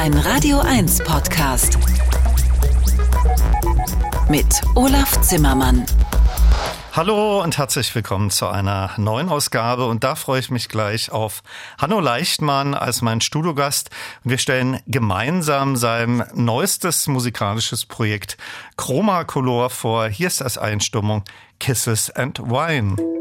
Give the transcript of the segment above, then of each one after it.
Ein Radio 1 Podcast. Mit Olaf Zimmermann. Hallo und herzlich willkommen zu einer neuen Ausgabe. Und da freue ich mich gleich auf Hanno Leichtmann als mein Studiogast. Wir stellen gemeinsam sein neuestes musikalisches Projekt Chroma Color vor. Hier ist das Einstimmung Kisses and Wine.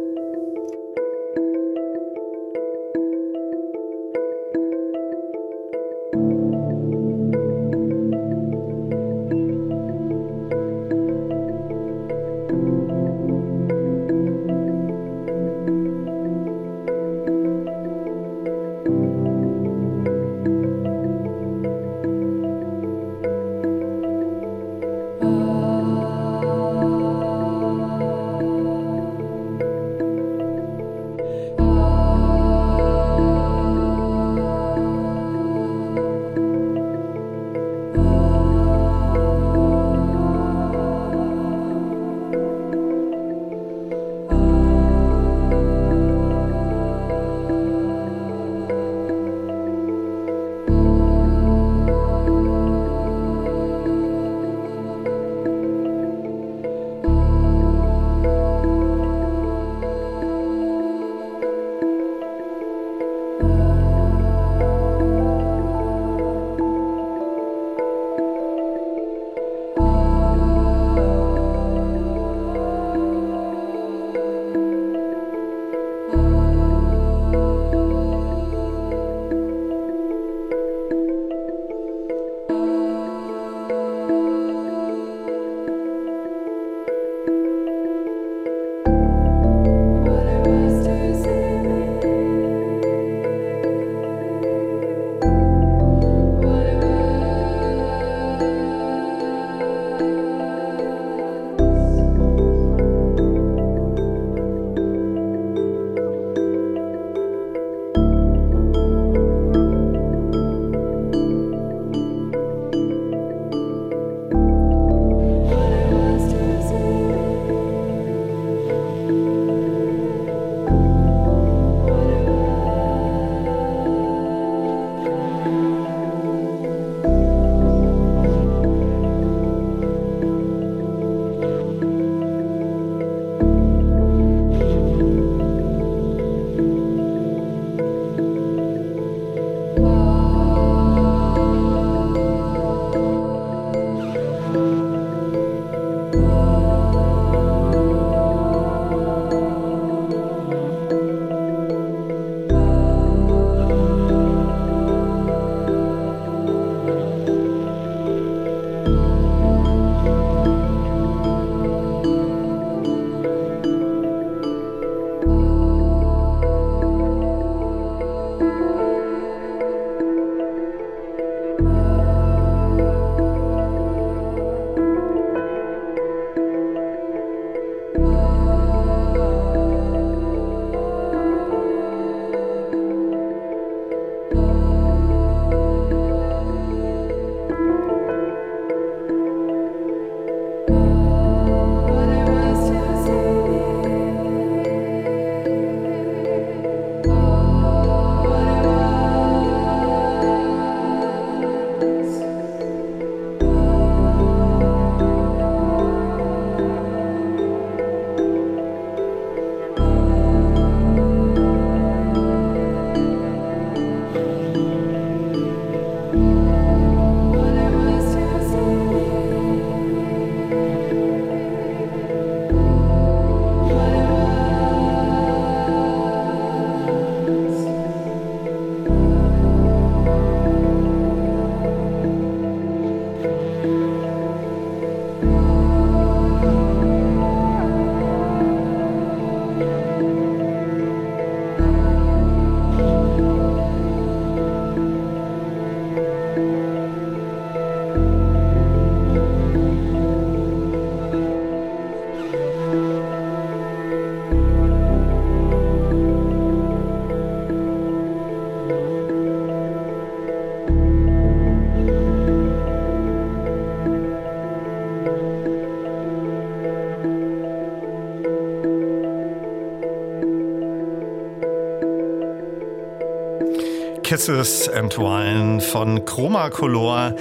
Kisses and Wine von Chroma Color.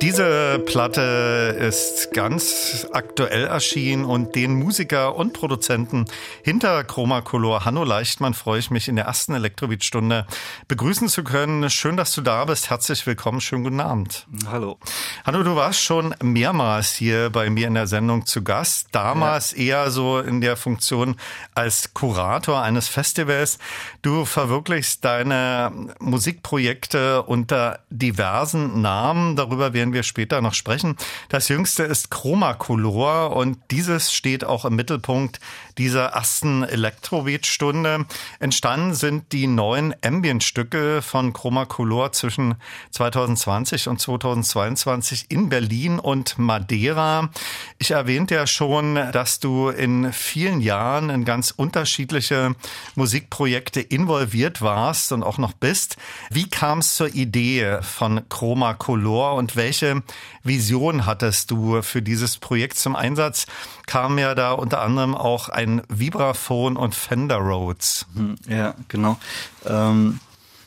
Diese Platte ist ganz aktuell erschienen und den Musiker und Produzenten hinter Chroma Color, Hanno Leichtmann, freue ich mich in der ersten Elektrobeat-Stunde begrüßen zu können. Schön, dass du da bist. Herzlich willkommen. Schönen guten Abend. Hallo. Hanno, du warst schon mehrmals hier bei mir in der Sendung zu Gast. Damals ja. eher so in der Funktion als Kurator eines Festivals. Du verwirklichst deine Musikprojekte unter diversen Namen. Darüber werden wir später noch sprechen. Das jüngste ist Chromacolor und dieses steht auch im Mittelpunkt dieser ersten Elektrobeat-Stunde. Entstanden sind die neuen Ambient-Stücke von Chromacolor zwischen 2020 und 2022 in Berlin und Madeira. Ich erwähnte ja schon, dass du in vielen Jahren in ganz unterschiedliche Musikprojekte involviert warst und auch noch bist. Wie kam es zur Idee von Chromacolor und welche Vision hattest du für dieses Projekt zum Einsatz? Kam ja da unter anderem auch ein Vibraphon und Fender Rhodes. Hm, ja, genau. Ähm,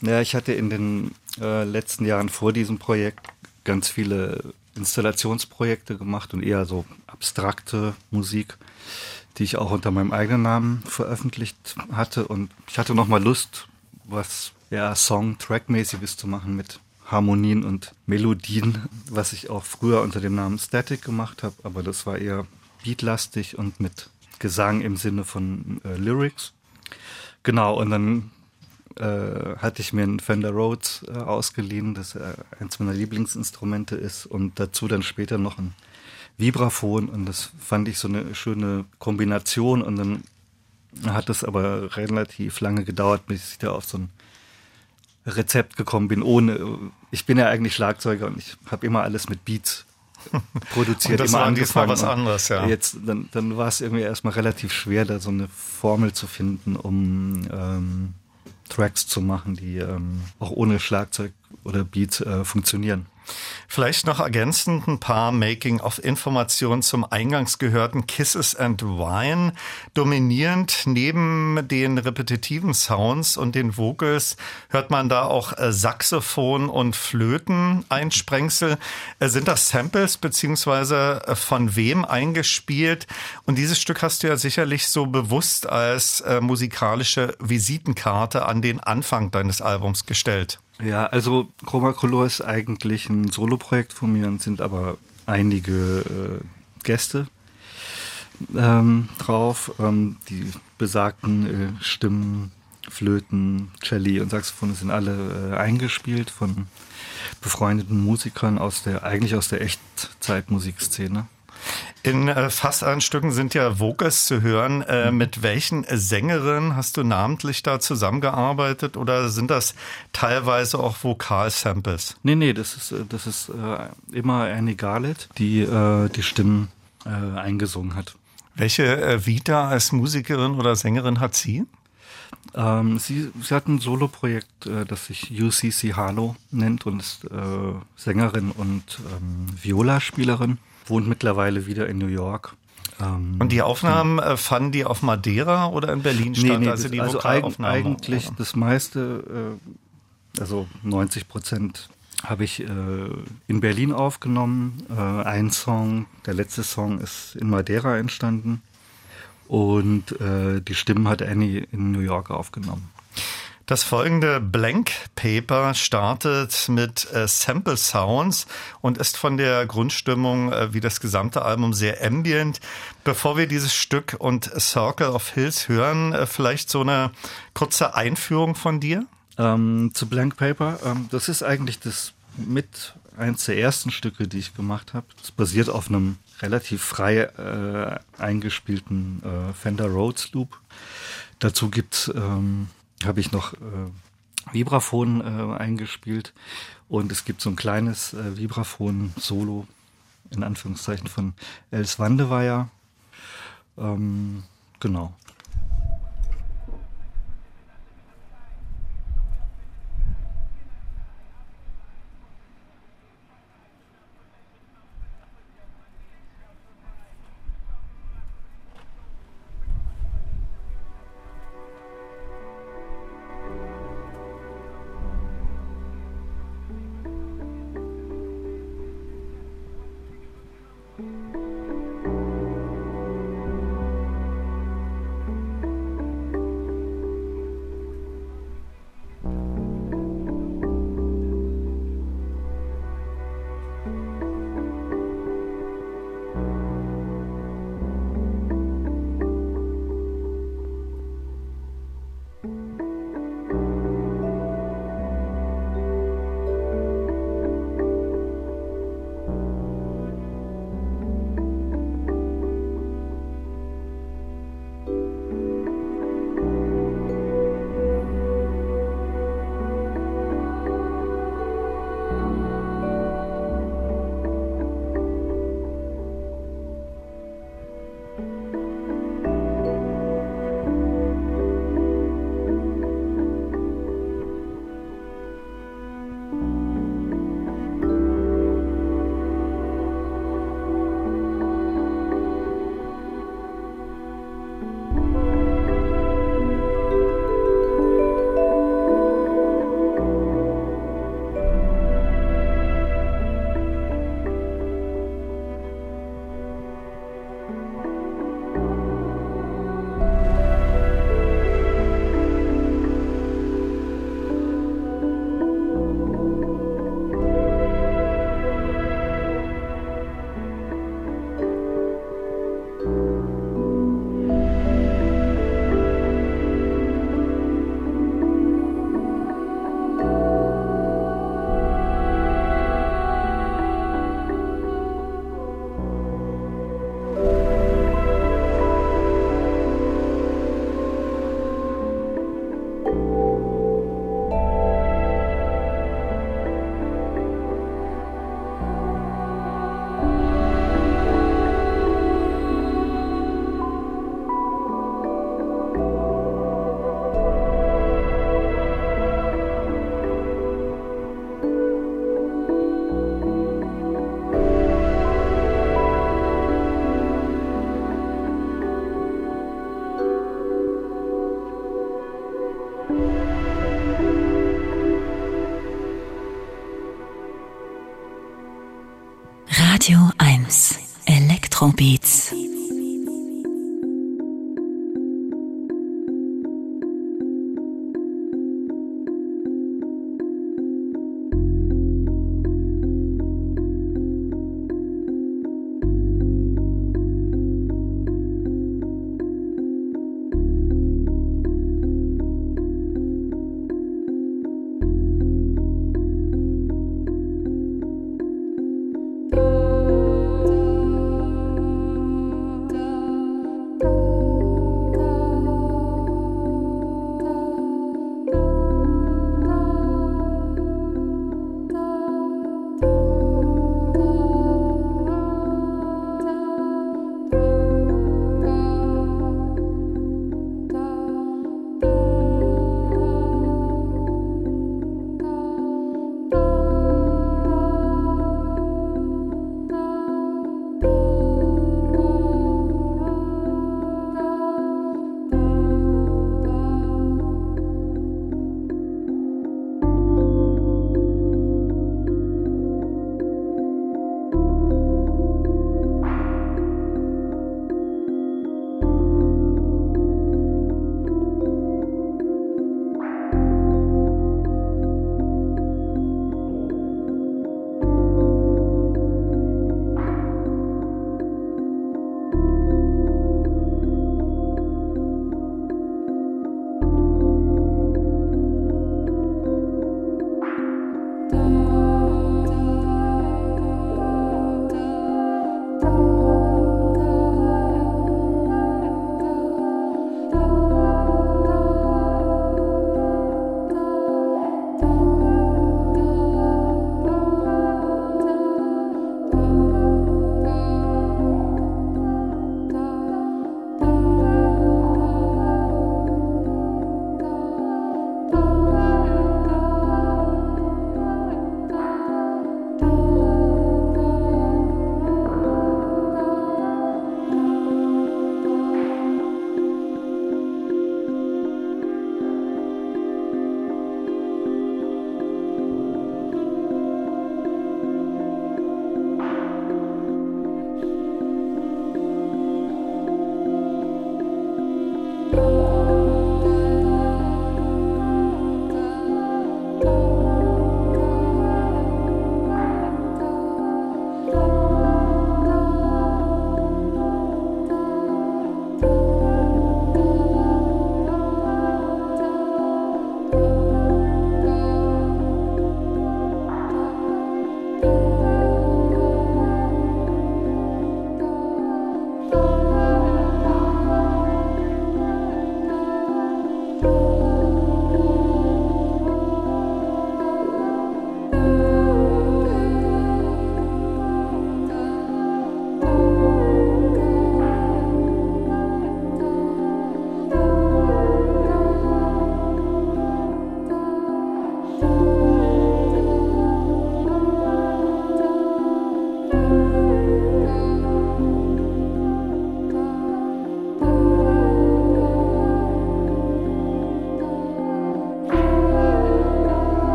ja, ich hatte in den äh, letzten Jahren vor diesem Projekt ganz viele Installationsprojekte gemacht und eher so abstrakte Musik, die ich auch unter meinem eigenen Namen veröffentlicht hatte. Und ich hatte nochmal Lust, was ja Song-Track-mäßiges zu machen mit Harmonien und Melodien, was ich auch früher unter dem Namen Static gemacht habe, aber das war eher beatlastig und mit Gesang im Sinne von äh, Lyrics. Genau, und dann äh, hatte ich mir einen Fender Rhodes äh, ausgeliehen, das äh, eins meiner Lieblingsinstrumente ist und dazu dann später noch ein Vibraphon und das fand ich so eine schöne Kombination und dann hat es aber relativ lange gedauert, bis ich da auf so ein Rezept gekommen bin, ohne, ich bin ja eigentlich Schlagzeuger und ich habe immer alles mit Beats produziert, und das immer war angefangen. was anderes, ja. Jetzt, dann, dann war es irgendwie erstmal relativ schwer, da so eine Formel zu finden, um ähm, Tracks zu machen, die ähm, auch ohne Schlagzeug oder Beat äh, funktionieren. Vielleicht noch ergänzend ein paar Making-of-Informationen zum eingangs gehörten Kisses and Wine. Dominierend neben den repetitiven Sounds und den Vocals hört man da auch äh, Saxophon und Flöten einsprengsel. Äh, sind das Samples beziehungsweise äh, von wem eingespielt? Und dieses Stück hast du ja sicherlich so bewusst als musikalische Visitenkarte an den Anfang deines Albums gestellt. Ja, also Chroma Color ist eigentlich ein Soloprojekt von mir und sind aber einige äh, Gäste ähm, drauf. Ähm, die besagten äh, Stimmen, Flöten, Celli und Saxophone sind alle äh, eingespielt von befreundeten Musikern aus der, eigentlich aus der Echtzeitmusikszene. In äh, fast allen Stücken sind ja Vocals zu hören. Äh, mit welchen Sängerinnen hast du namentlich da zusammengearbeitet oder sind das teilweise auch Vokalsamples? Nee, nee, das ist, äh, das ist äh, immer Annie Garlett, die äh, die Stimmen äh, eingesungen hat. Welche Vita als Musikerin oder Sängerin hat sie? Ähm, sie, sie hat ein Soloprojekt, äh, das sich UCC Halo nennt und ist äh, Sängerin und ähm, Viola-Spielerin wohnt mittlerweile wieder in New York. Ähm, und die Aufnahmen äh, fanden die auf Madeira oder in Berlin statt? Nee, nee, also die also eig eigentlich oder? das meiste, äh, also 90 Prozent habe ich äh, in Berlin aufgenommen. Äh, ein Song, der letzte Song ist in Madeira entstanden und äh, die Stimmen hat Annie in New York aufgenommen. Das folgende Blank Paper startet mit äh, Sample Sounds und ist von der Grundstimmung äh, wie das gesamte Album sehr ambient. Bevor wir dieses Stück und Circle of Hills hören, äh, vielleicht so eine kurze Einführung von dir? Ähm, zu Blank Paper. Ähm, das ist eigentlich das mit eins der ersten Stücke, die ich gemacht habe. Das basiert auf einem relativ frei äh, eingespielten äh, Fender Rhodes Loop. Dazu gibt's ähm, habe ich noch äh, Vibraphon äh, eingespielt und es gibt so ein kleines äh, Vibraphon-Solo in Anführungszeichen von Els Wandeweyer. Ähm, genau. Radio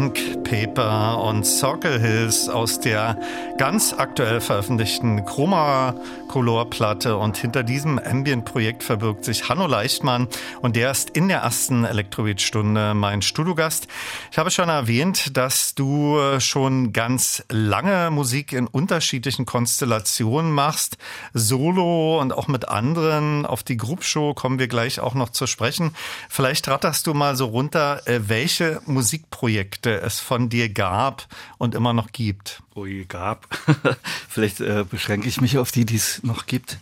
Bank, Paper und Circle Hills aus der ganz aktuell veröffentlichten Chroma Color Platte und hinter diesem Ambient-Projekt verbirgt sich Hanno Leichtmann und der ist in der ersten Elektrobeat-Stunde mein Studiogast. Ich habe schon erwähnt, dass du schon ganz lange Musik in unterschiedlichen Konstellationen machst, solo und auch mit anderen. Auf die Group Show kommen wir gleich auch noch zu sprechen. Vielleicht ratterst du mal so runter, äh, welche Musikprojekte es von dir gab und immer noch gibt. Ui, gab. Vielleicht äh, beschränke ich mich auf die, die es noch gibt.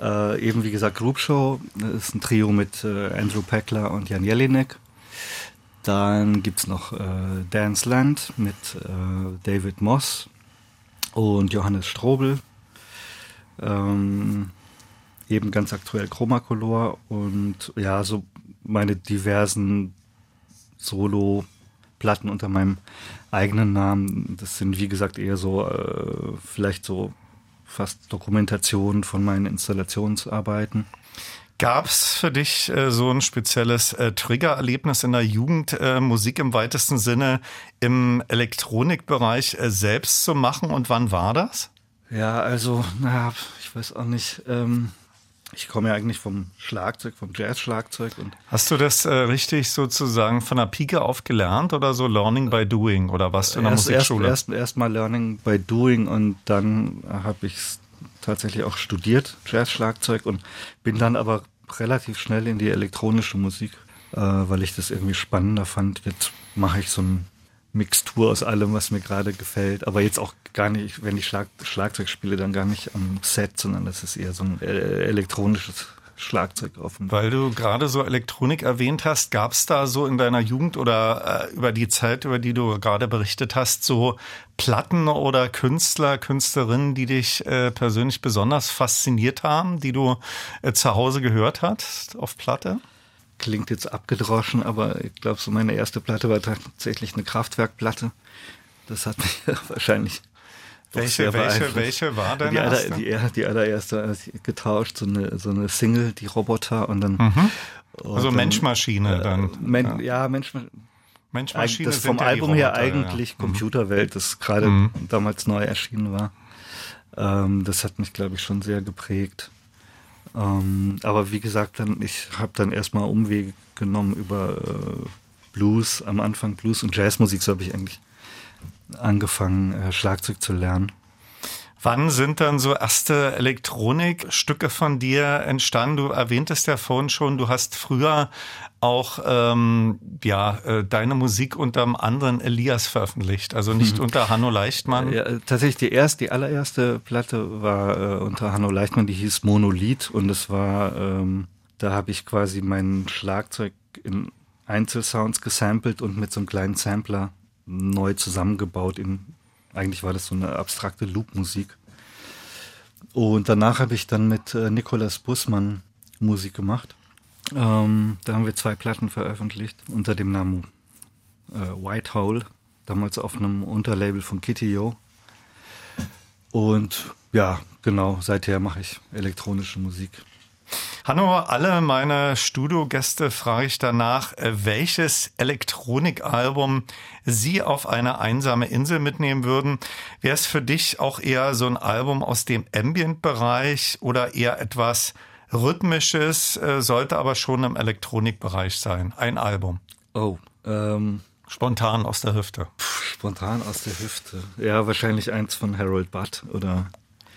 Äh, eben wie gesagt, Group Show ist ein Trio mit äh, Andrew Peckler und Jan Jelinek. Dann gibt es noch äh, Dance Land mit äh, David Moss und Johannes Strobel. Ähm, eben ganz aktuell Chromacolor und ja, so meine diversen Solo-Platten unter meinem eigenen Namen. Das sind, wie gesagt, eher so, äh, vielleicht so fast Dokumentationen von meinen Installationsarbeiten. Gab es für dich äh, so ein spezielles äh, Triggererlebnis in der Jugend, äh, Musik im weitesten Sinne im Elektronikbereich äh, selbst zu machen und wann war das? Ja, also, naja, ich weiß auch nicht. Ähm, ich komme ja eigentlich vom Schlagzeug, vom Jazz-Schlagzeug. Hast du das äh, richtig sozusagen von der Pike auf gelernt oder so Learning by Doing oder was du in der erst, Musikschule? Erst, erst, erst mal Learning by Doing und dann habe ich tatsächlich auch studiert, Jazz-Schlagzeug und bin dann aber relativ schnell in die elektronische Musik, äh, weil ich das irgendwie spannender fand. Jetzt mache ich so ein Mixtur aus allem, was mir gerade gefällt. Aber jetzt auch gar nicht, wenn ich Schlag, Schlagzeug spiele, dann gar nicht am Set, sondern das ist eher so ein äh, elektronisches Schlagzeug offen. Weil du gerade so Elektronik erwähnt hast, gab es da so in deiner Jugend oder äh, über die Zeit, über die du gerade berichtet hast, so Platten oder Künstler, Künstlerinnen, die dich äh, persönlich besonders fasziniert haben, die du äh, zu Hause gehört hast auf Platte? klingt jetzt abgedroschen, aber ich glaube, so meine erste Platte war tatsächlich eine Kraftwerkplatte. Das hat mich wahrscheinlich. Welche, welche, welche war denn die, aller, die, die allererste getauscht, so eine, so eine Single, die Roboter und dann. Mhm. also Mensch-Maschine äh, dann. Men, ja, ja Mensch, Mensch-Maschine. Das vom ja Album her eigentlich ja. Mhm. Computerwelt, das gerade mhm. damals neu erschienen war. Ähm, das hat mich, glaube ich, schon sehr geprägt. Ähm, aber wie gesagt, dann, ich habe dann erstmal Umwege genommen über äh, Blues, am Anfang Blues und Jazzmusik, so habe ich eigentlich angefangen, äh, Schlagzeug zu lernen. Wann sind dann so erste Elektronikstücke von dir entstanden? Du erwähntest ja vorhin schon, du hast früher auch ähm, ja äh, deine Musik unter einem anderen Elias veröffentlicht, also nicht mhm. unter Hanno Leichtmann. Ja, tatsächlich die erste, die allererste Platte war äh, unter Hanno Leichtmann, die hieß Monolith und es war, ähm, da habe ich quasi mein Schlagzeug in Einzelsounds gesampelt und mit so einem kleinen Sampler neu zusammengebaut. In, eigentlich war das so eine abstrakte Loop-Musik. Und danach habe ich dann mit äh, Nikolas Bussmann Musik gemacht. Ähm, da haben wir zwei Platten veröffentlicht unter dem Namen äh, White Hole, damals auf einem Unterlabel von Kitty Yo. Und ja, genau, seither mache ich elektronische Musik. Hanno, alle meine Studiogäste frage ich danach, äh, welches Elektronikalbum Sie auf eine einsame Insel mitnehmen würden. Wäre es für dich auch eher so ein Album aus dem Ambient-Bereich oder eher etwas rhythmisches, äh, sollte aber schon im Elektronikbereich sein. Ein Album. Oh, ähm, Spontan aus der Hüfte. Spontan aus der Hüfte. Ja, wahrscheinlich eins von Harold Budd oder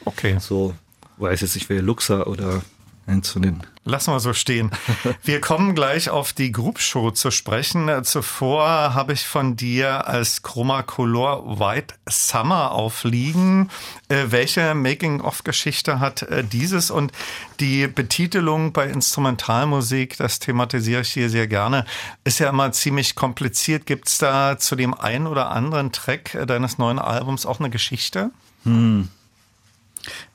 okay. so, weiß jetzt nicht, wer Luxa oder den. Lassen wir so stehen. Wir kommen gleich auf die Group Show zu sprechen. Zuvor habe ich von dir als Chroma Color White Summer aufliegen. Äh, welche Making-of-Geschichte hat äh, dieses und die Betitelung bei Instrumentalmusik, das thematisiere ich hier sehr gerne, ist ja immer ziemlich kompliziert. Gibt es da zu dem einen oder anderen Track äh, deines neuen Albums auch eine Geschichte? Hm.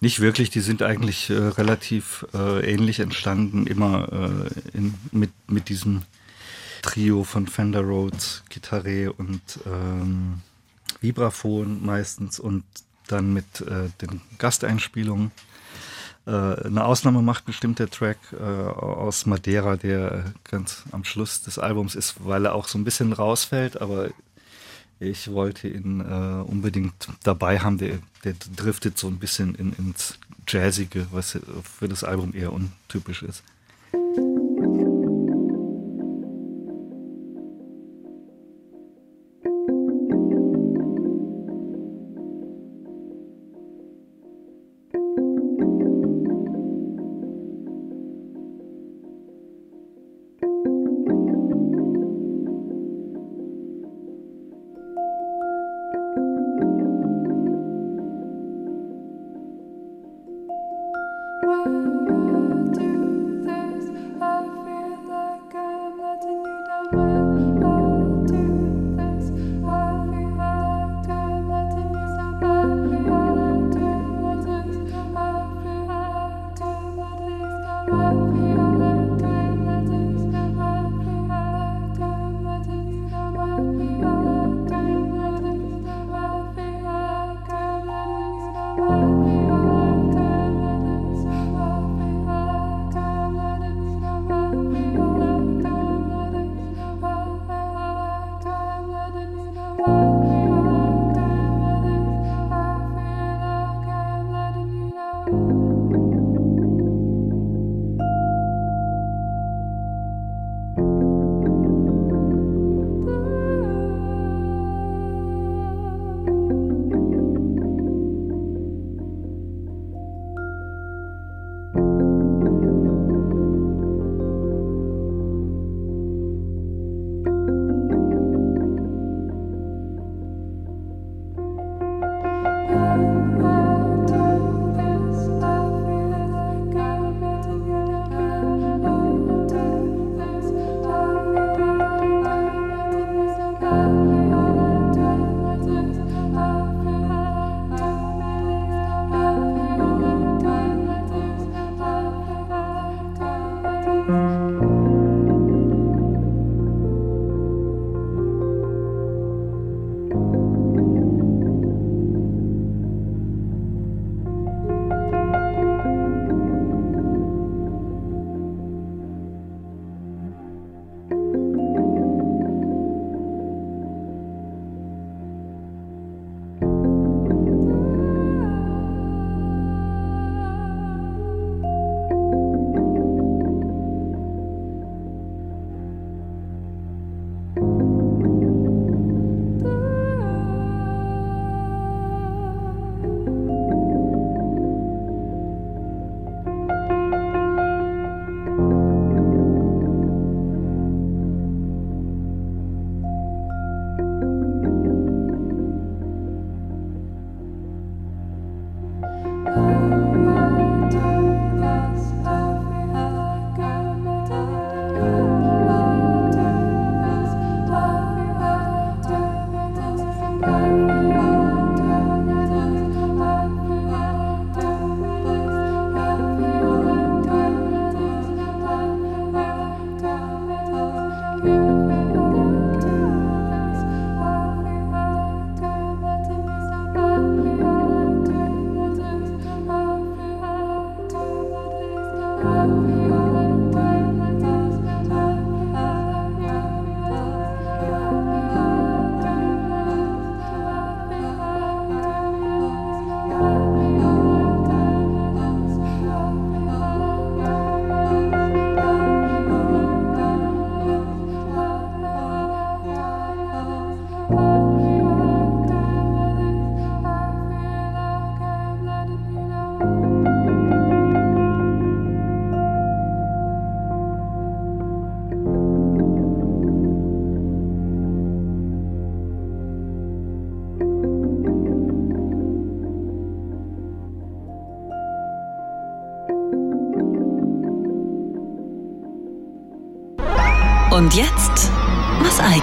Nicht wirklich, die sind eigentlich äh, relativ äh, ähnlich entstanden, immer äh, in, mit, mit diesem Trio von Fender Rhodes, Gitarre und ähm, Vibraphon meistens und dann mit äh, den Gasteinspielungen. Äh, eine Ausnahme macht bestimmt der Track äh, aus Madeira, der ganz am Schluss des Albums ist, weil er auch so ein bisschen rausfällt, aber Ich wollte ihn äh, unbedingt dabei haben. Der, der driftet so ein bisschen in, ins Jazzige, was für das Album eher untypisch ist.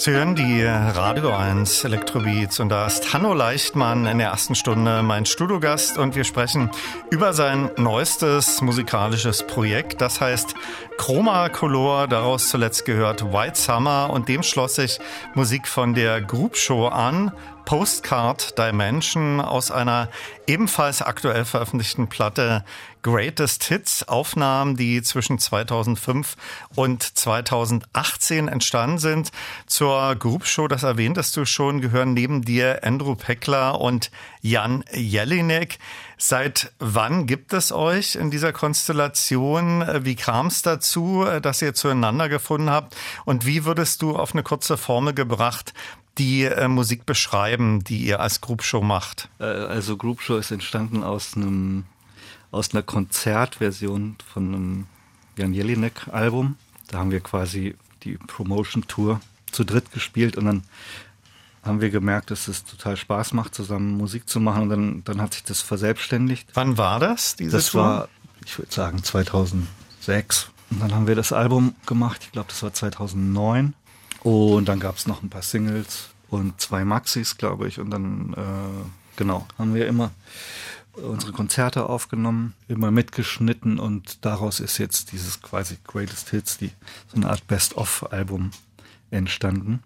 Sie hören die Radio 1 Elektrobeats und da ist Hanno Leichtmann in der ersten Stunde mein Studiogast und wir sprechen über sein neuestes musikalisches Projekt. Das heißt Chroma Color, daraus zuletzt gehört White Summer und dem schloss sich Musik von der Group Show an. Postcard Dimension aus einer ebenfalls aktuell veröffentlichten Platte Greatest Hits, Aufnahmen, die zwischen 2005 und 2018 entstanden sind. Zur Group Show, das erwähntest du schon, gehören neben dir Andrew Peckler und Jan Jelinek. Seit wann gibt es euch in dieser Konstellation? Wie kam es dazu, dass ihr zueinander gefunden habt? Und wie würdest du auf eine kurze Formel gebracht die äh, Musik beschreiben, die ihr als Group Show macht? Äh, also Group Show ist entstanden aus einem aus einer Konzertversion von einem Jan Jelinek Album. Da haben wir quasi die Promotion Tour zu dritt gespielt und dann haben wir gemerkt, dass es total Spaß macht, zusammen Musik zu machen und dann, dann hat sich das verselbstständigt. Wann war das, diese Das Tour? war, ich würde sagen, 2006. Und dann haben wir das Album gemacht, ich glaube, das war 2009. Und dann gab es noch ein paar Singles und zwei Maxis, glaube ich. Und dann, äh, genau, haben wir immer unsere Konzerte aufgenommen, immer mitgeschnitten und daraus ist jetzt dieses quasi Greatest Hits, die, so eine Art Best-of-Album entstanden.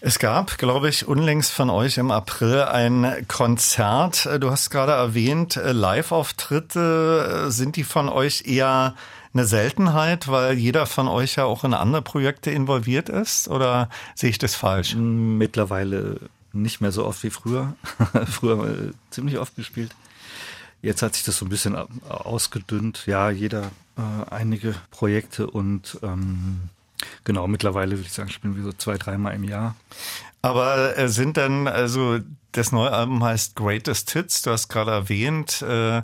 Es gab, glaube ich, unlängst von euch im April ein Konzert. Du hast gerade erwähnt, Live-Auftritte. Sind die von euch eher eine Seltenheit, weil jeder von euch ja auch in andere Projekte involviert ist? Oder sehe ich das falsch? Mittlerweile nicht mehr so oft wie früher. früher äh, ziemlich oft gespielt. Jetzt hat sich das so ein bisschen ausgedünnt. Ja, jeder äh, einige Projekte und ähm, genau, mittlerweile würde ich sagen, spielen wir so zwei, dreimal im Jahr. Aber äh, sind dann, also das neue Album heißt Greatest Hits, du hast gerade erwähnt, äh,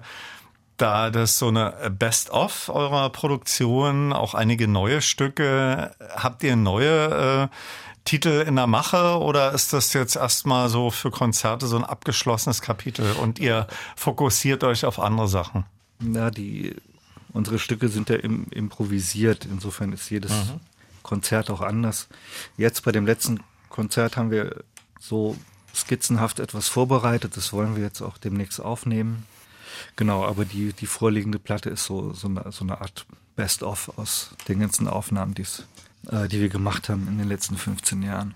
da das so eine Best-of eurer Produktion, auch einige neue Stücke. Habt ihr neue äh, Titel in der Mache oder ist das jetzt erstmal so für Konzerte so ein abgeschlossenes Kapitel und ihr fokussiert euch auf andere Sachen? Na, die unsere Stücke sind ja im, improvisiert. Insofern ist jedes mhm. Konzert auch anders. Jetzt bei dem letzten Konzert haben wir so skizzenhaft etwas vorbereitet. Das wollen wir jetzt auch demnächst aufnehmen. Genau, aber die, die vorliegende Platte ist so, so, eine, so eine Art Best-of aus den ganzen Aufnahmen, äh, die wir gemacht haben in den letzten 15 Jahren.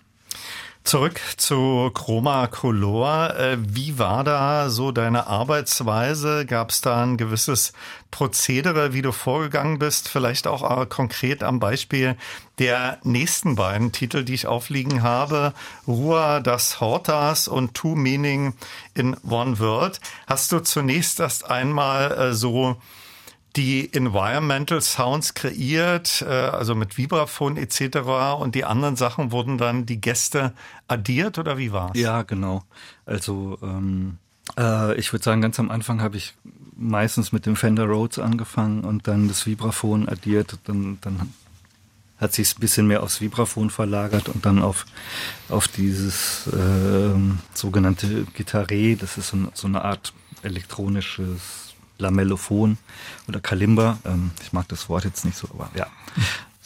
Zurück zu Chroma Color. Äh, wie war da so deine Arbeitsweise? Gab es da ein gewisses Prozedere, wie du vorgegangen bist? Vielleicht auch äh, konkret am Beispiel der nächsten beiden Titel, die ich aufliegen habe. Rua das Hortas und Two Meaning in One Word. Hast du zunächst erst einmal äh, so die Environmental Sounds kreiert, äh, also mit Vibraphon etc. Und die anderen Sachen wurden dann die Gäste addiert oder wie war's? Ja, genau. Also ähm, äh, ich würde sagen, ganz am Anfang habe ich meistens mit dem Fender Rhodes angefangen und dann das Vibraphon addiert. Dann, dann hat sich ein bisschen mehr aufs Vibraphon verlagert und dann auf, auf dieses äh, sogenannte Gitarre. Das ist so, so eine Art elektronisches Lamellophon oder Kalimba. Ähm, ich mag das Wort jetzt nicht so, aber ja.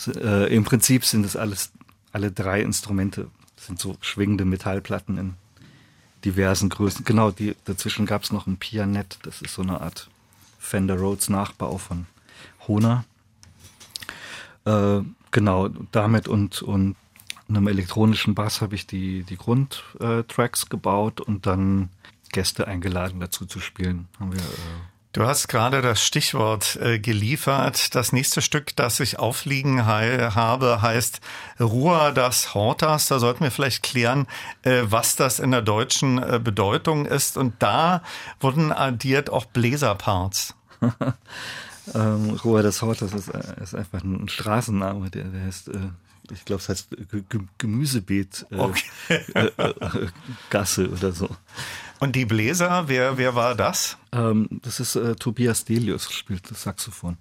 Äh, Im Prinzip sind es alles, alle drei Instrumente sind so schwingende Metallplatten in diversen Größen. Genau, die, dazwischen gab es noch ein Pianet, das ist so eine Art Fender Rhodes Nachbau von Hona. Äh, genau, damit und, und einem elektronischen Bass habe ich die, die Grundtracks äh, gebaut und dann Gäste eingeladen dazu zu spielen. Haben wir äh, Du hast gerade das Stichwort äh, geliefert. Das nächste Stück, das ich aufliegen habe, heißt Rua das Hortas. Da sollten wir vielleicht klären, äh, was das in der deutschen äh, Bedeutung ist. Und da wurden addiert auch Bläserparts. ähm, Rua das Hortas ist, ist, einfach ein Straßenname, der, der heißt ich glaube, es heißt Gemüsebeet äh, okay. äh, äh, Gasse oder so. Und die Bläser, wer, wer war das? Ähm, das ist äh, Tobias Delius, spielt das Saxophon.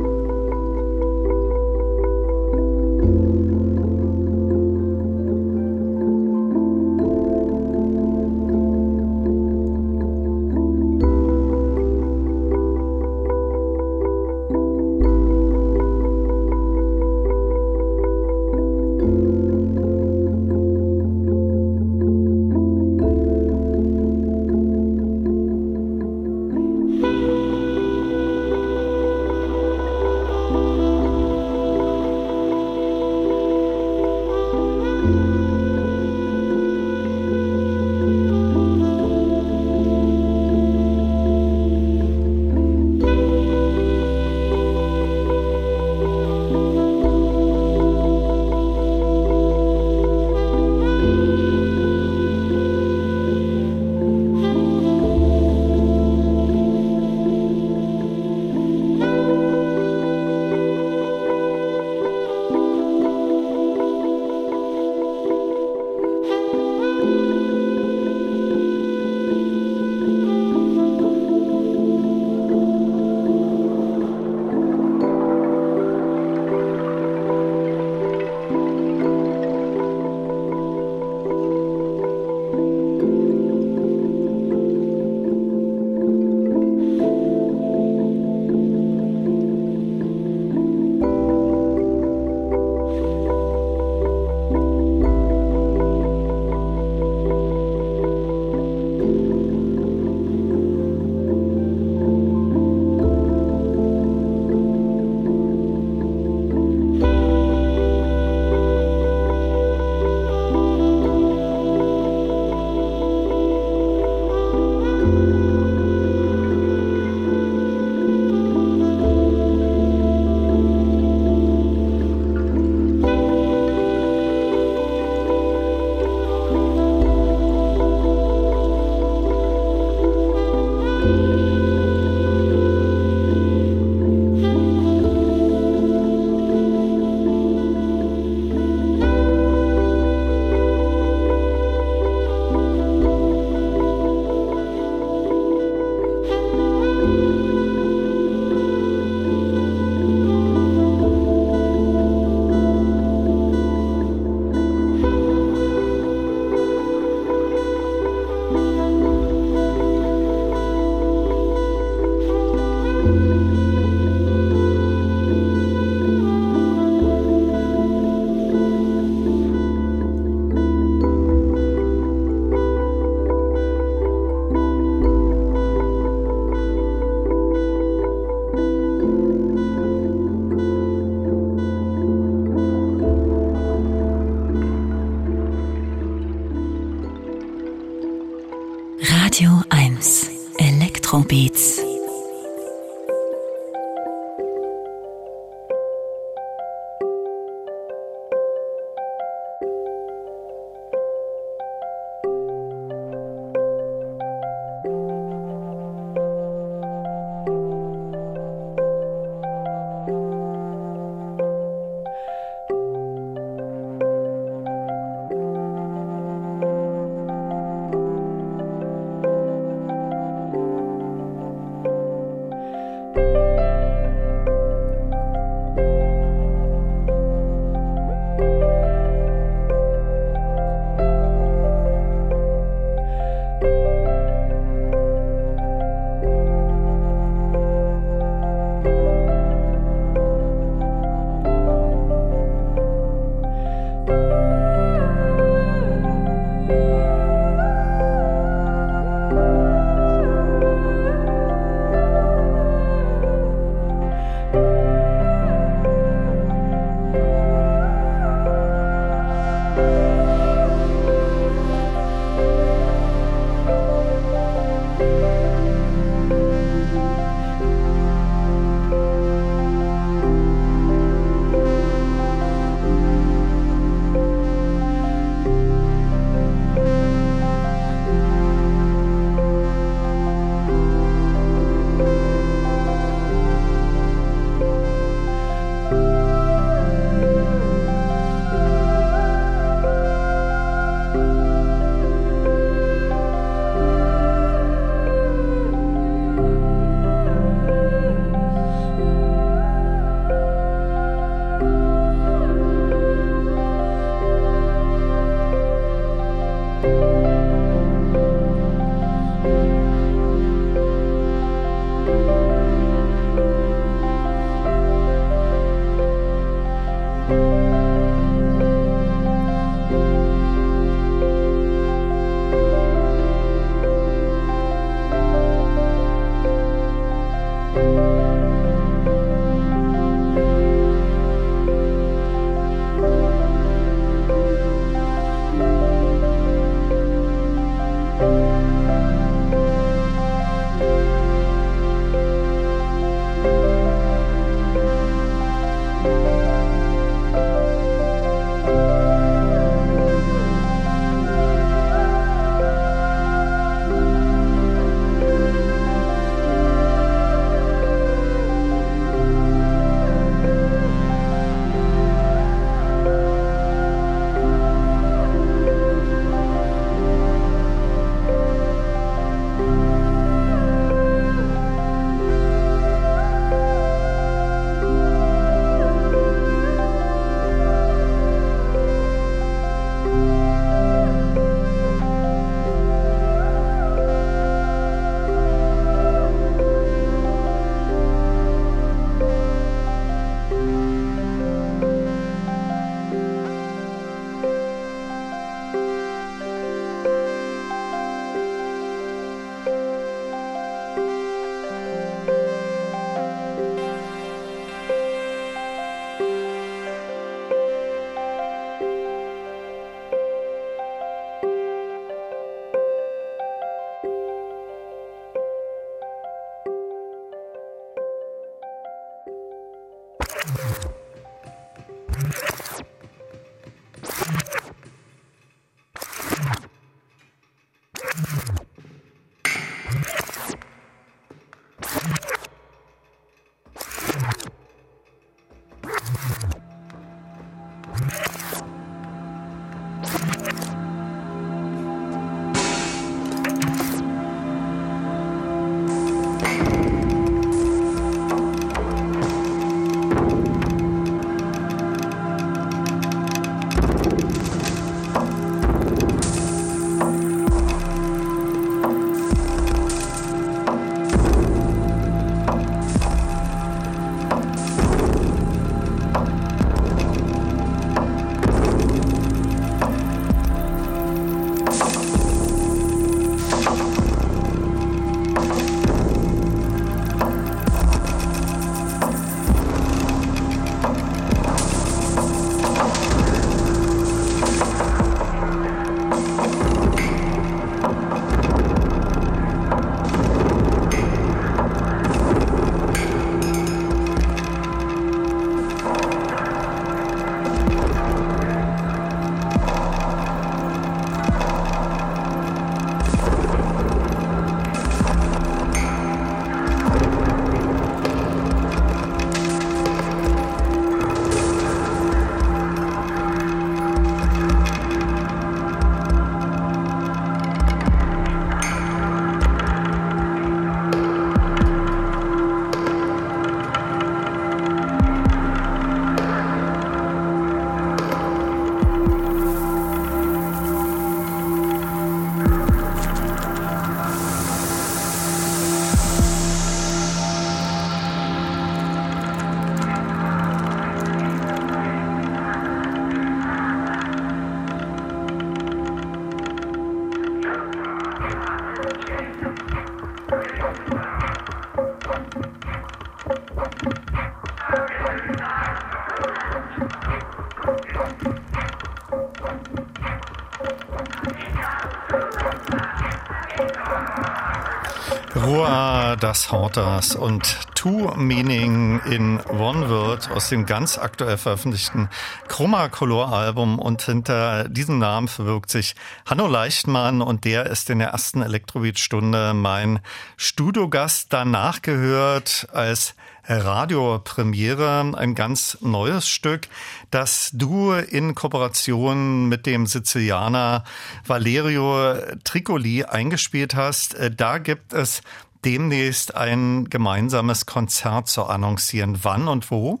Das Hortas und Two Meaning in One Word aus dem ganz aktuell veröffentlichten Chroma Color Album und hinter diesem Namen verbirgt sich Hanno Leichtmann und der ist in der ersten Elektrobeat-Stunde mein Studiogast. Danach gehört als Radiopremiere, ein ganz neues Stück, das du in Kooperation mit dem Sizilianer Valerio Tricoli eingespielt hast. Da gibt es demnächst ein gemeinsames Konzert zu annoncieren. Wann und wo?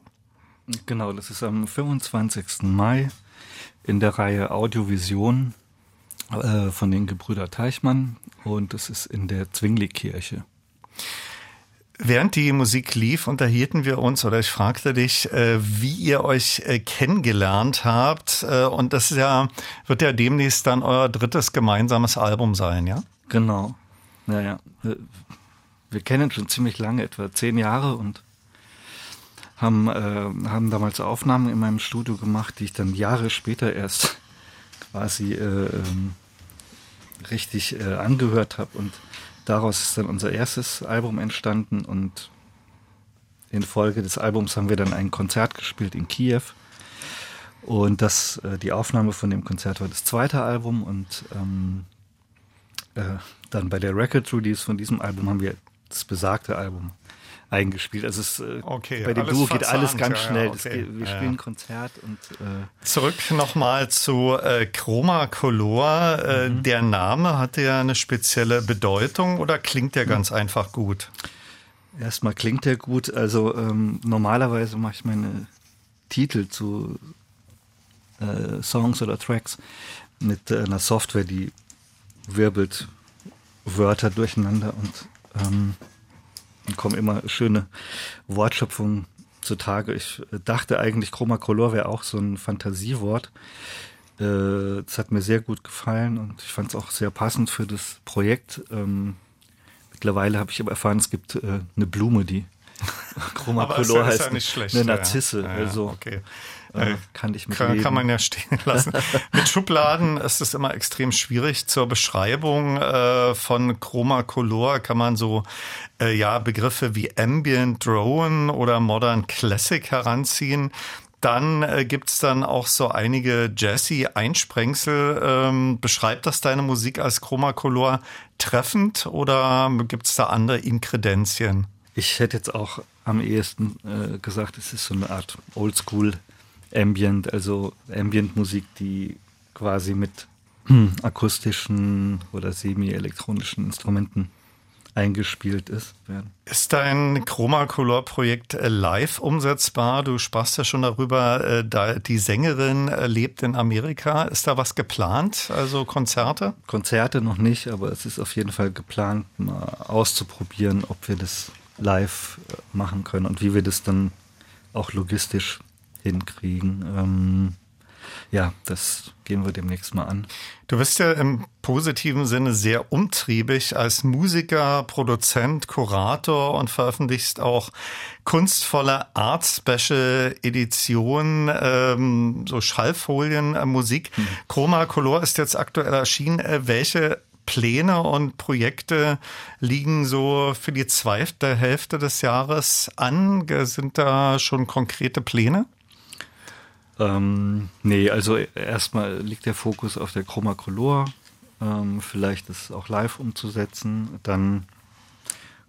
Genau, das ist am 25. Mai in der Reihe Audiovision äh, von den Gebrüder Teichmann und es ist in der Zwingli-Kirche. Während die Musik lief, unterhielten wir uns oder ich fragte dich, äh, wie ihr euch äh, kennengelernt habt. Äh, und das ist ja, wird ja demnächst dann euer drittes gemeinsames Album sein, ja? Genau. Naja, wir kennen schon ziemlich lange, etwa zehn Jahre und haben, äh, haben damals Aufnahmen in meinem Studio gemacht, die ich dann Jahre später erst quasi äh, ähm, richtig äh, angehört habe und daraus ist dann unser erstes Album entstanden und in Folge des Albums haben wir dann ein Konzert gespielt in Kiew. Und das, äh, die Aufnahme von dem Konzert war das zweite Album und ähm, äh, dann bei der Record Release von diesem Album haben wir das besagte Album eingespielt. Also es, äh, okay, bei dem Duo geht alles ganz schnell. Ja, okay. geht, wir spielen ja. Konzert und äh zurück nochmal zu äh, Chroma Color. Äh, mhm. Der Name hat ja eine spezielle Bedeutung oder klingt der ganz mhm. einfach gut? Erstmal klingt der gut. Also ähm, normalerweise mache ich meine Titel zu äh, Songs oder Tracks mit einer Software, die wirbelt Wörter durcheinander und ähm, kommen immer schöne Wortschöpfungen zutage. Ich dachte eigentlich, Chroma Color wäre auch so ein Fantasiewort. Äh, das hat mir sehr gut gefallen und ich fand es auch sehr passend für das Projekt. Ähm, mittlerweile habe ich aber erfahren, es gibt äh, eine Blume, die Chroma Color heißt. Ja schlecht, eine Narzisse. Ja, ja, also, okay. Äh, kann ich mit kann, leben. kann man ja stehen lassen. mit Schubladen ist es immer extrem schwierig. Zur Beschreibung äh, von Chroma Color kann man so äh, ja Begriffe wie Ambient Drone oder Modern Classic heranziehen. Dann äh, gibt's dann auch so einige Jazzy-Einsprengsel. Ähm, beschreibt das deine Musik als Chroma Color treffend oder gibt's da andere Inkredenzien? Ich hätte jetzt auch am ehesten äh, gesagt, es ist so eine Art Oldschool Ambient, also Ambient-Musik, die quasi mit akustischen oder semi-elektronischen Instrumenten eingespielt ist. Werden. Ist dein Chroma Color Projekt äh, live umsetzbar? Du sprachst ja schon darüber, äh, die Sängerin äh, lebt in Amerika. Ist da was geplant? Also Konzerte? Konzerte noch nicht, aber es ist auf jeden Fall geplant, mal auszuprobieren, ob wir das live machen können und wie wir das dann auch logistisch hinkriegen. Ähm, ja, das gehen wir demnächst mal an. Du bist ja im positiven Sinne sehr umtriebig als Musiker, Produzent, Kurator und veröffentlichst auch kunstvolle Art Special Editionen, ähm, so Schallfolien, äh, Musik. Hm. Chroma Color ist jetzt aktuell erschienen. Äh, welche Pläne und Projekte liegen so für die zweite Hälfte des Jahres an? Sind da schon konkrete Pläne? Ähm, nee, also erstmal liegt der Fokus auf der Chroma Color. Ähm, vielleicht das auch live umzusetzen. Dann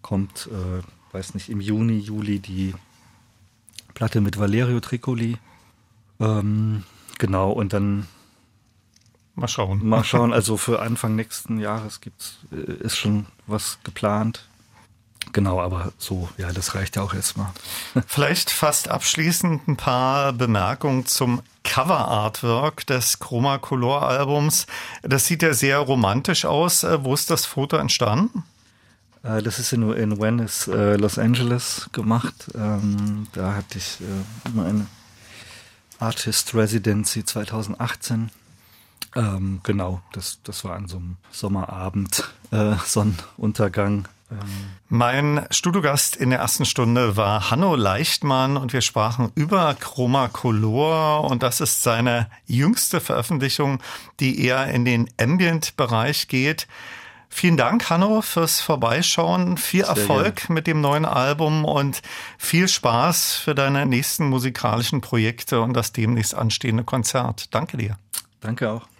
kommt, äh, weiß nicht, im Juni, Juli die Platte mit Valerio Tricoli. Ähm, genau, und dann Mal schauen. Mal schauen. Also für Anfang nächsten Jahres gibt's, äh, ist schon was geplant. Genau, aber so, ja, das reicht ja auch erstmal. Vielleicht fast abschließend ein paar Bemerkungen zum Cover-Artwork des Chroma Color Albums. Das sieht ja sehr romantisch aus. Äh, wo ist das Foto entstanden? Äh, das ist in, in Venice, äh, Los Angeles gemacht. Ähm, da hatte ich meine Artist Residency 2018 Ähm, genau, das, das war an so einem Sommerabend, Sonnenuntergang. Mein Studiogast in der ersten Stunde war Hanno Leichtmann und wir sprachen über Chroma Color und das ist seine jüngste Veröffentlichung, die eher in den Ambient-Bereich geht. Vielen Dank, Hanno, fürs Vorbeischauen. Viel Sehr Erfolg gerne. mit dem neuen Album und viel Spaß für deine nächsten musikalischen Projekte und das demnächst anstehende Konzert. Danke dir. Danke auch.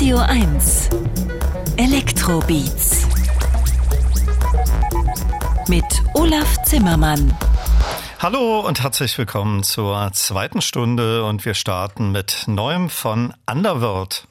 Radio 1 Elektrobeats mit Olaf Zimmermann. Hallo und herzlich willkommen zur zweiten Stunde und wir starten mit Neuem von Underworld.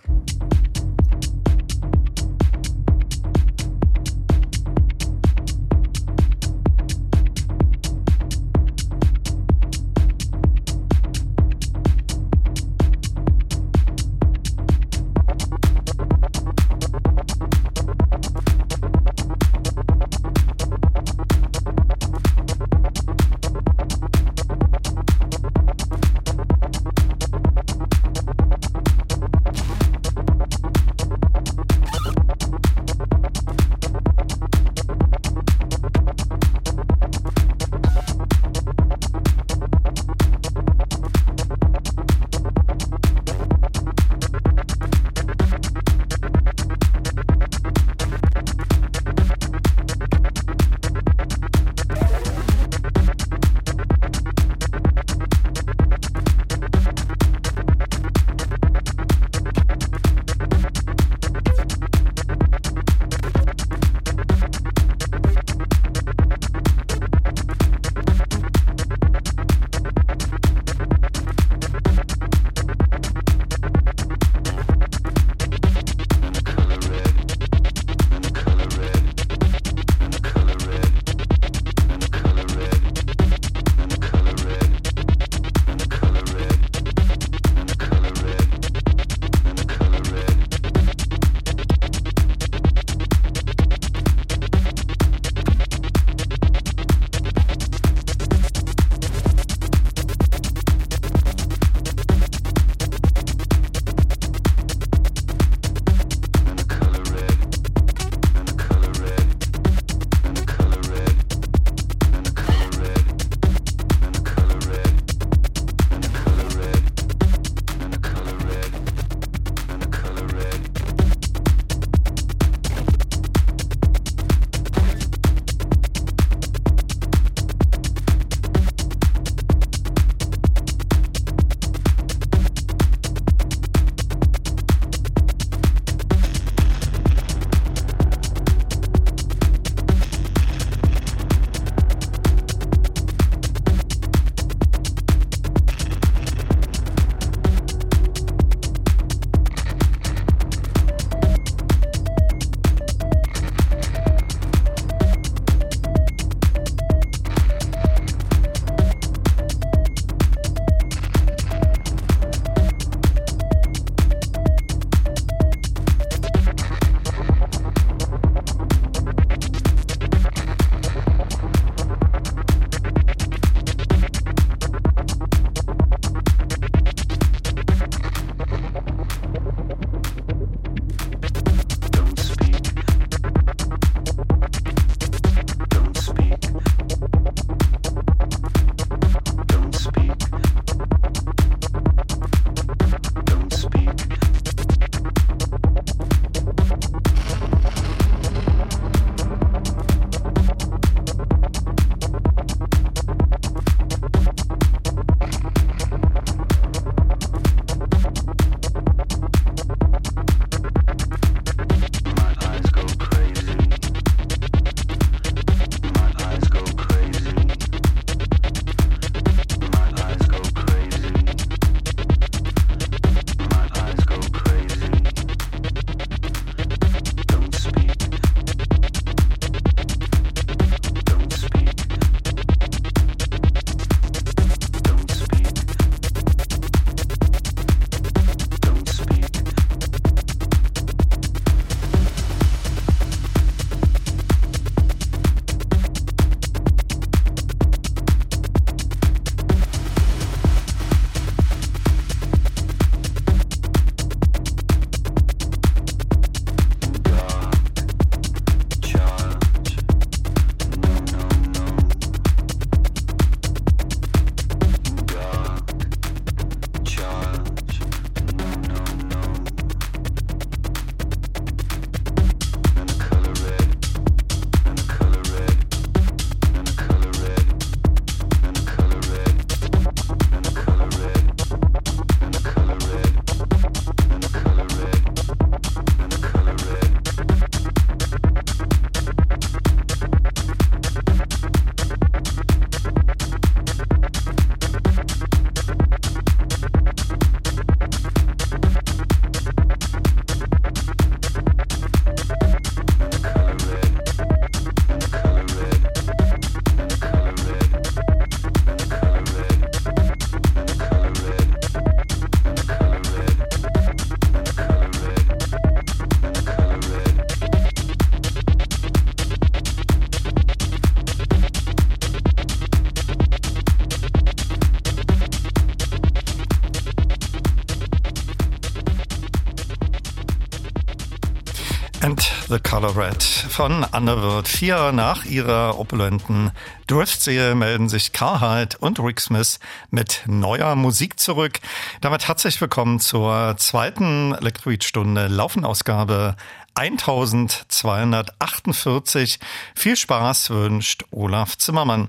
Color Red von Underworld. Vier nach ihrer opulenten Drift-Serie melden sich Carhartt und Rick Smith mit neuer Musik zurück. Damit herzlich willkommen zur zweiten Elektroid-Stunde Laufenausgabe 1248. Viel Spaß wünscht Olaf Zimmermann.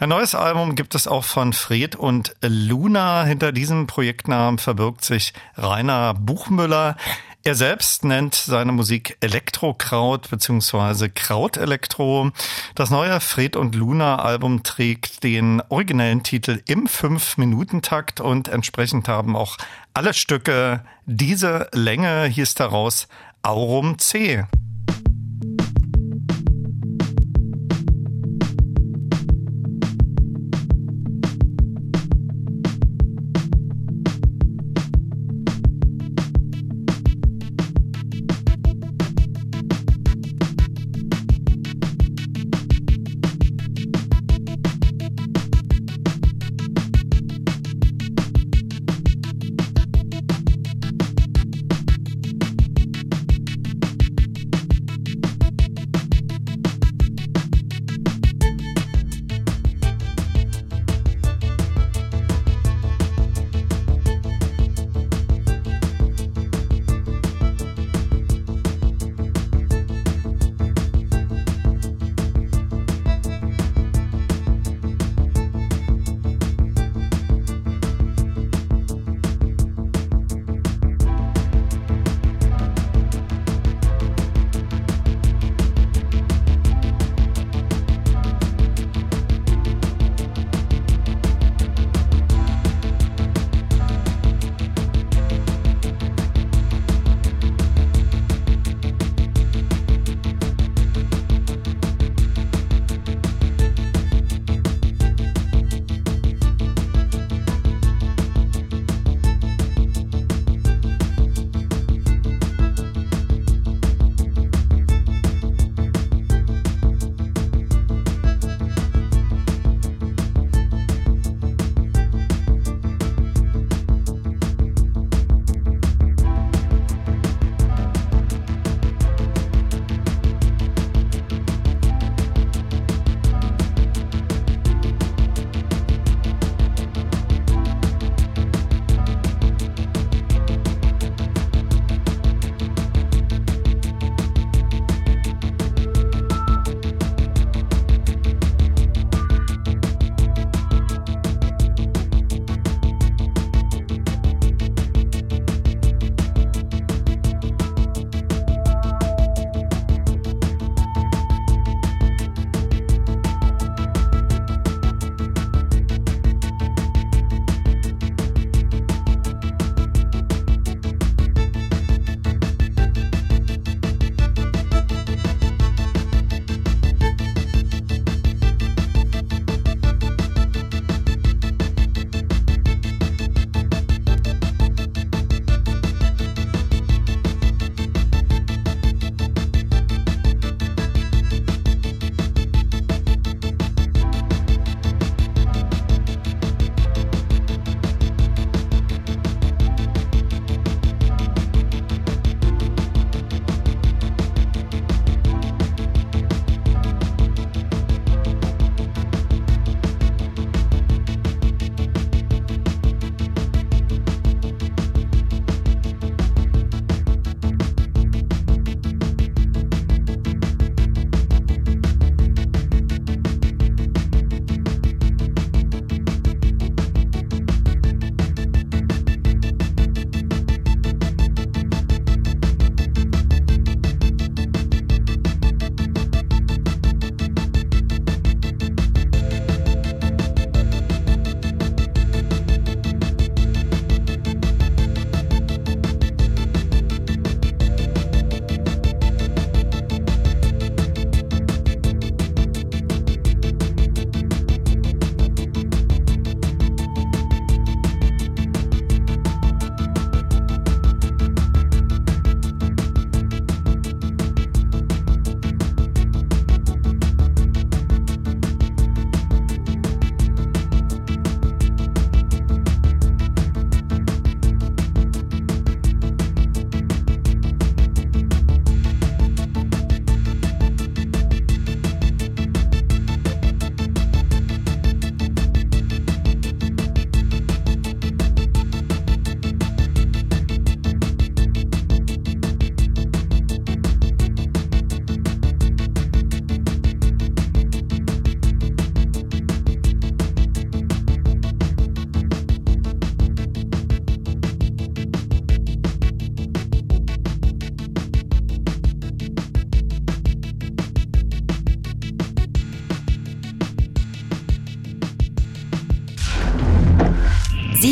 Ein neues Album gibt es auch von Fred und Luna. Hinter diesem Projektnamen verbirgt sich Rainer Buchmüller. Er selbst nennt seine Musik Elektrokraut bzw. Krautelektro. Das neue Fred und Luna Album trägt den originellen Titel im 5-Minuten-Takt und entsprechend haben auch alle Stücke diese Länge. Hier ist daraus Aurum C.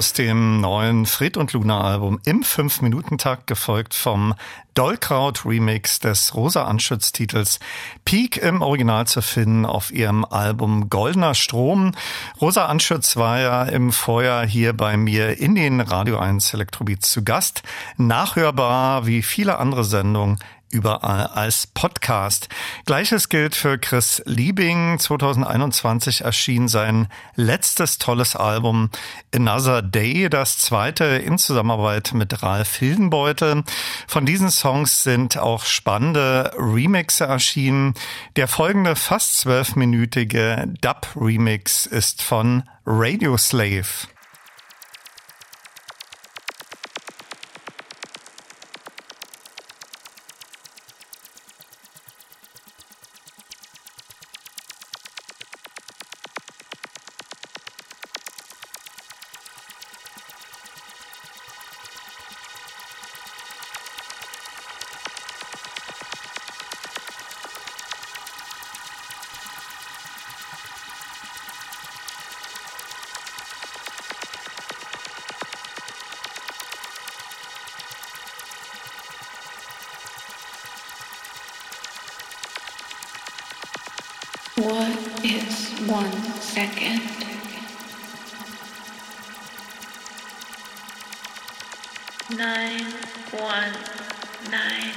Aus dem neuen Fred und Luna Album im 5-Minuten-Takt, gefolgt vom Dollkraut Remix des Rosa Anschütz Titels Peak im Original zu finden auf ihrem Album Goldener Strom. Rosa Anschütz war ja im Vorjahr hier bei mir in den Radio 1 Elektrobeats zu Gast. Nachhörbar wie viele andere Sendungen überall als Podcast. Gleiches gilt für Chris Liebing. 2021 erschien sein letztes tolles Album Another Day, das zweite in Zusammenarbeit mit Ralf Hildenbeutel. Von diesen Songs sind auch spannende Remixe erschienen. Der folgende fast zwölfminütige Dub-Remix ist von Radio Slave. Nine, one, nine,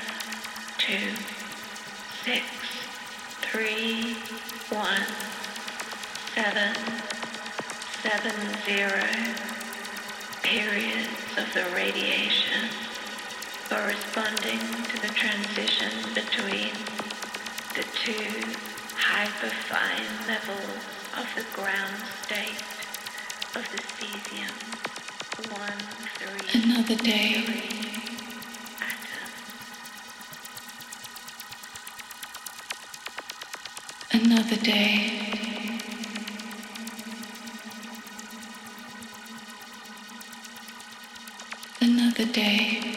two, six, three, one, seven, seven, zero. Periods of the radiation corresponding to the transition between the two hyperfine levels of the ground state of the cesium. Another day. Another day. Another day.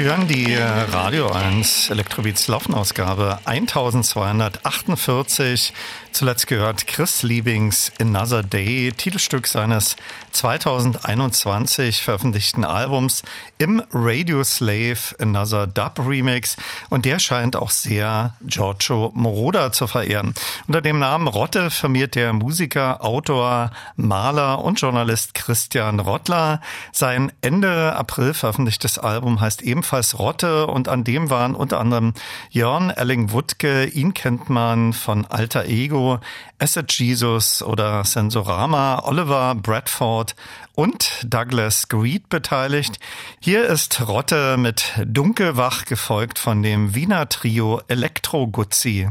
Sie hören die äh, Radio 1 Elektrobeats Laufenausgabe 1248. Zuletzt gehört Chris Liebings Another Day, Titelstück seines 2021 veröffentlichten Albums im Radio Slave Another Dub Remix. Und der scheint auch sehr Giorgio Moroder zu verehren. Unter dem Namen Rotte firmiert der Musiker, Autor, Maler und Journalist Christian Rottler. Sein Ende April veröffentlichtes Album heißt ebenfalls Rotte und an dem waren unter anderem Jörn Elling-Wuttke, ihn kennt man von Alter Ego, Acid Jesus oder Sensorama, Oliver Bradford und Douglas Greed beteiligt. Hier ist Rotte mit Dunkelwach gefolgt von dem Wiener Trio Elektro Guzzi.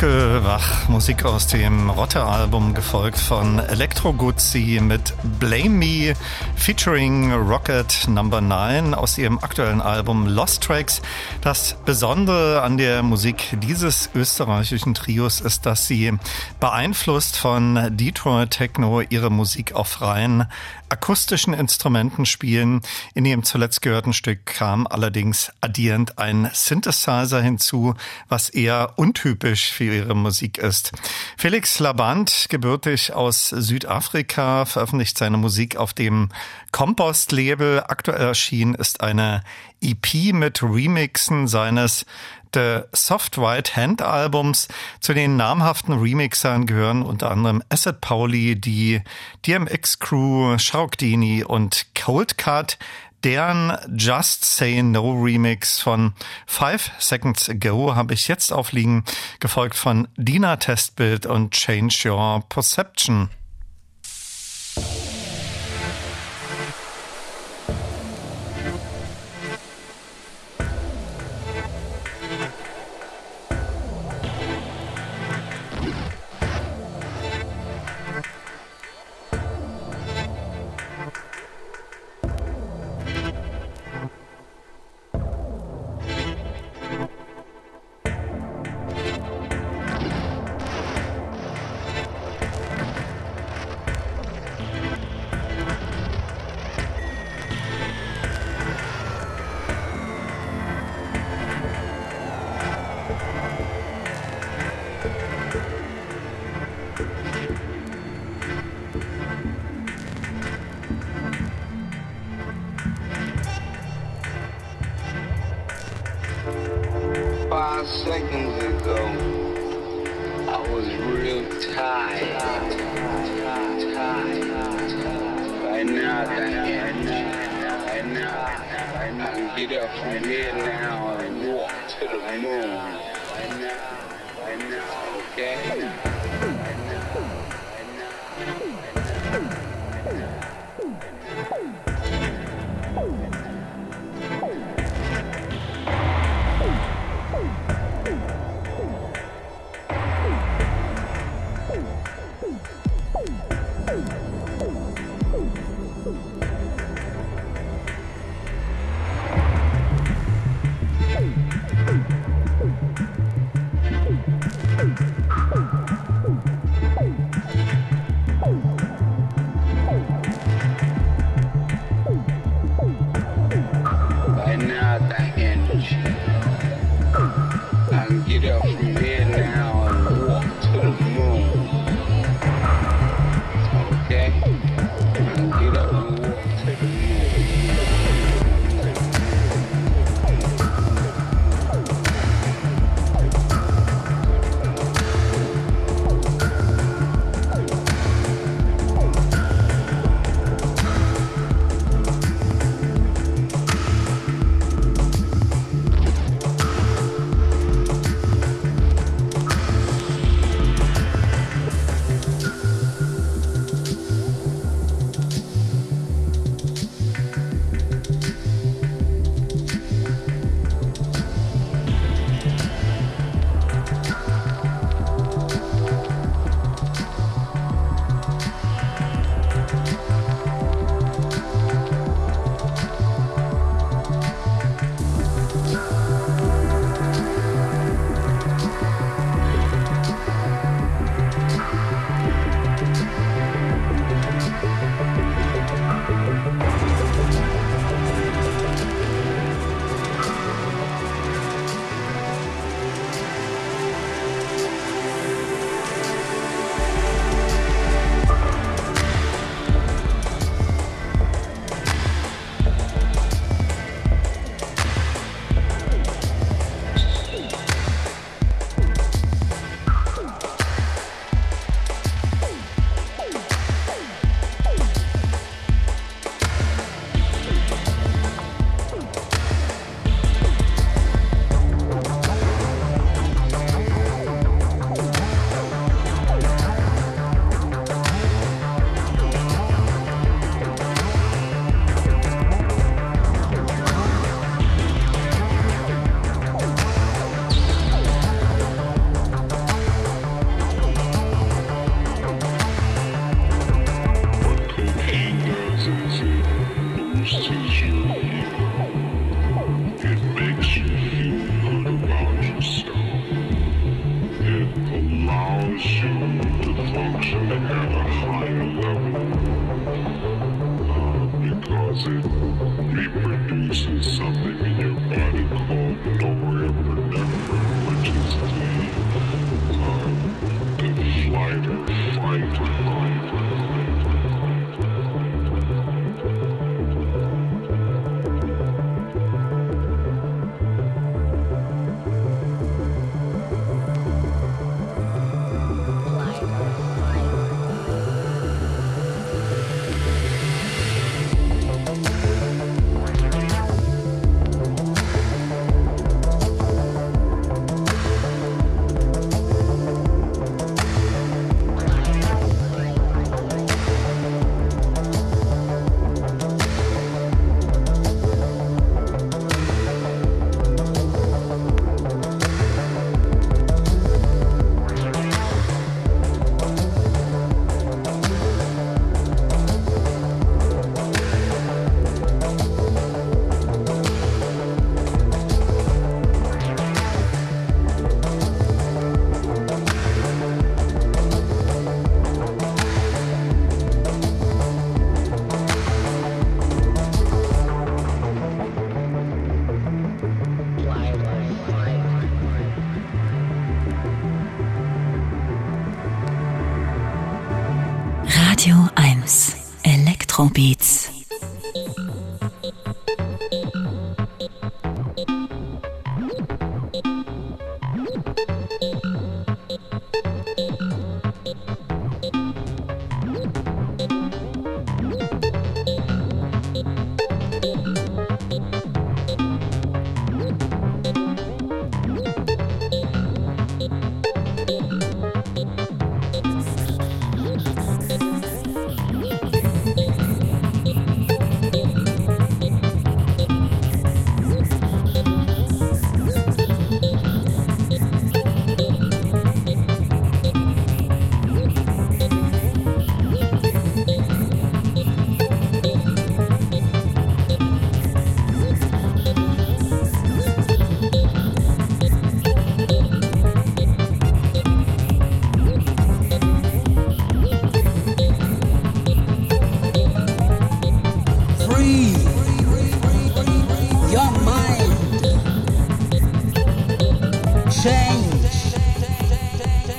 Dunkelwach, Musik aus dem Rotte-Album, gefolgt von Electro Guzzi mit Blame Me, featuring Rocket Number 9 aus ihrem aktuellen Album Lost Tracks. Das Besondere an der Musik dieses österreichischen Trios ist, dass sie beeinflusst von Detroit Techno ihre Musik auf rein akustischen Instrumenten spielen. In ihrem zuletzt gehörten Stück kam allerdings addierend ein Synthesizer hinzu, was eher untypisch für ihre Musik ist. Felix Laband, gebürtig aus Südafrika, veröffentlicht seine Musik auf dem Compost-Label. Aktuell erschienen ist eine EP mit Remixen seines The Soft White Hand Albums. Zu den namhaften Remixern gehören unter anderem Asset Pauli, die DMX Crew, Schaukdini und Cold Cut. Deren Just Say No Remix von Five Seconds Ago habe ich jetzt aufliegen, gefolgt von Dina Testbild und Change Your Perception.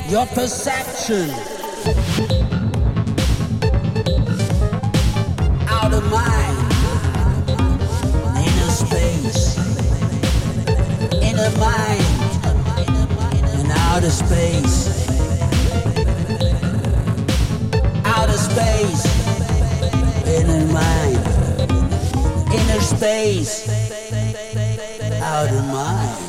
Your perception. Out of mind, inner space, inner mind, and outer space, outer space, inner mind, inner space, outer mind.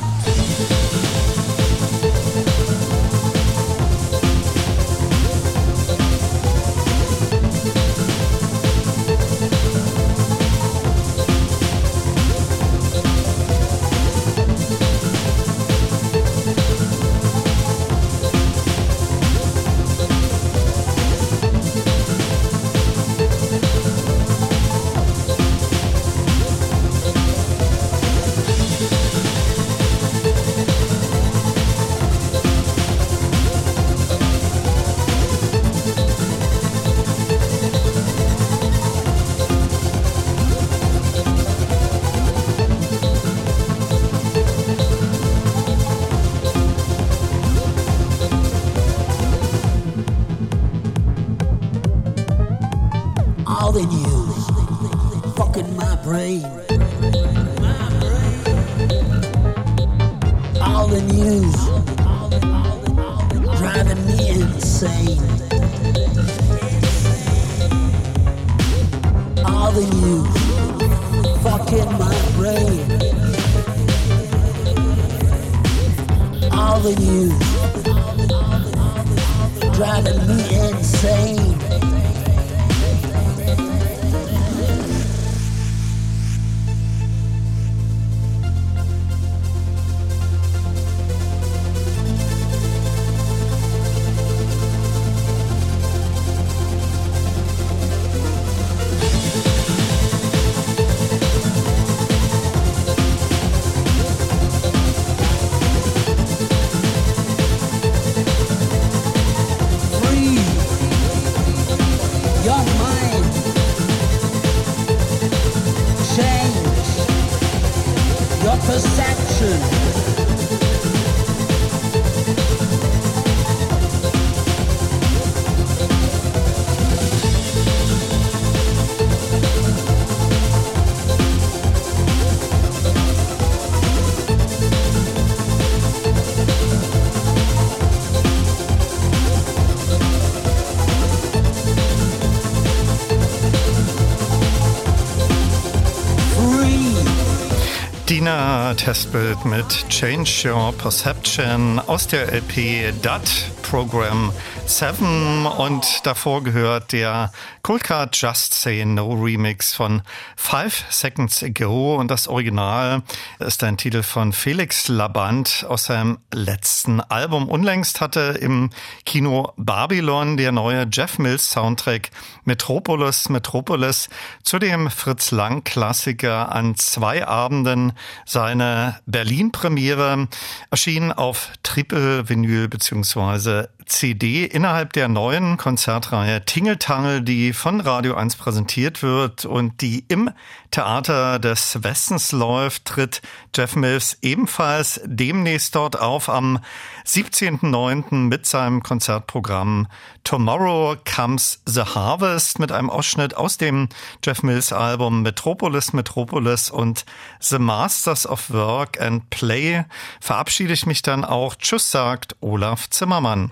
Dina Testbild mit Change Your Perception aus der LP DAT Program 7 und davor gehört der Cold Card Just Say No Remix von Five Seconds Ago und das Original ist ein Titel von Felix Laband aus seinem letzten Album. Unlängst hatte im Kino Babylon der neue Jeff Mills Soundtrack Metropolis Metropolis zu dem Fritz Lang Klassiker an zwei Abenden seine Berlin Premiere erschien auf Triple Vinyl bzw. CD innerhalb der neuen Konzertreihe Tingeltangel, die von Radio 1 präsentiert wird und die im Theater des Westens läuft, tritt Jeff Mills ebenfalls demnächst dort auf am 17.09. mit seinem Konzertprogramm Tomorrow Comes the Harvest mit einem Ausschnitt aus dem Jeff Mills Album Metropolis Metropolis und The Masters of Work and Play verabschiede ich mich dann auch. Tschüss, sagt Olaf Zimmermann.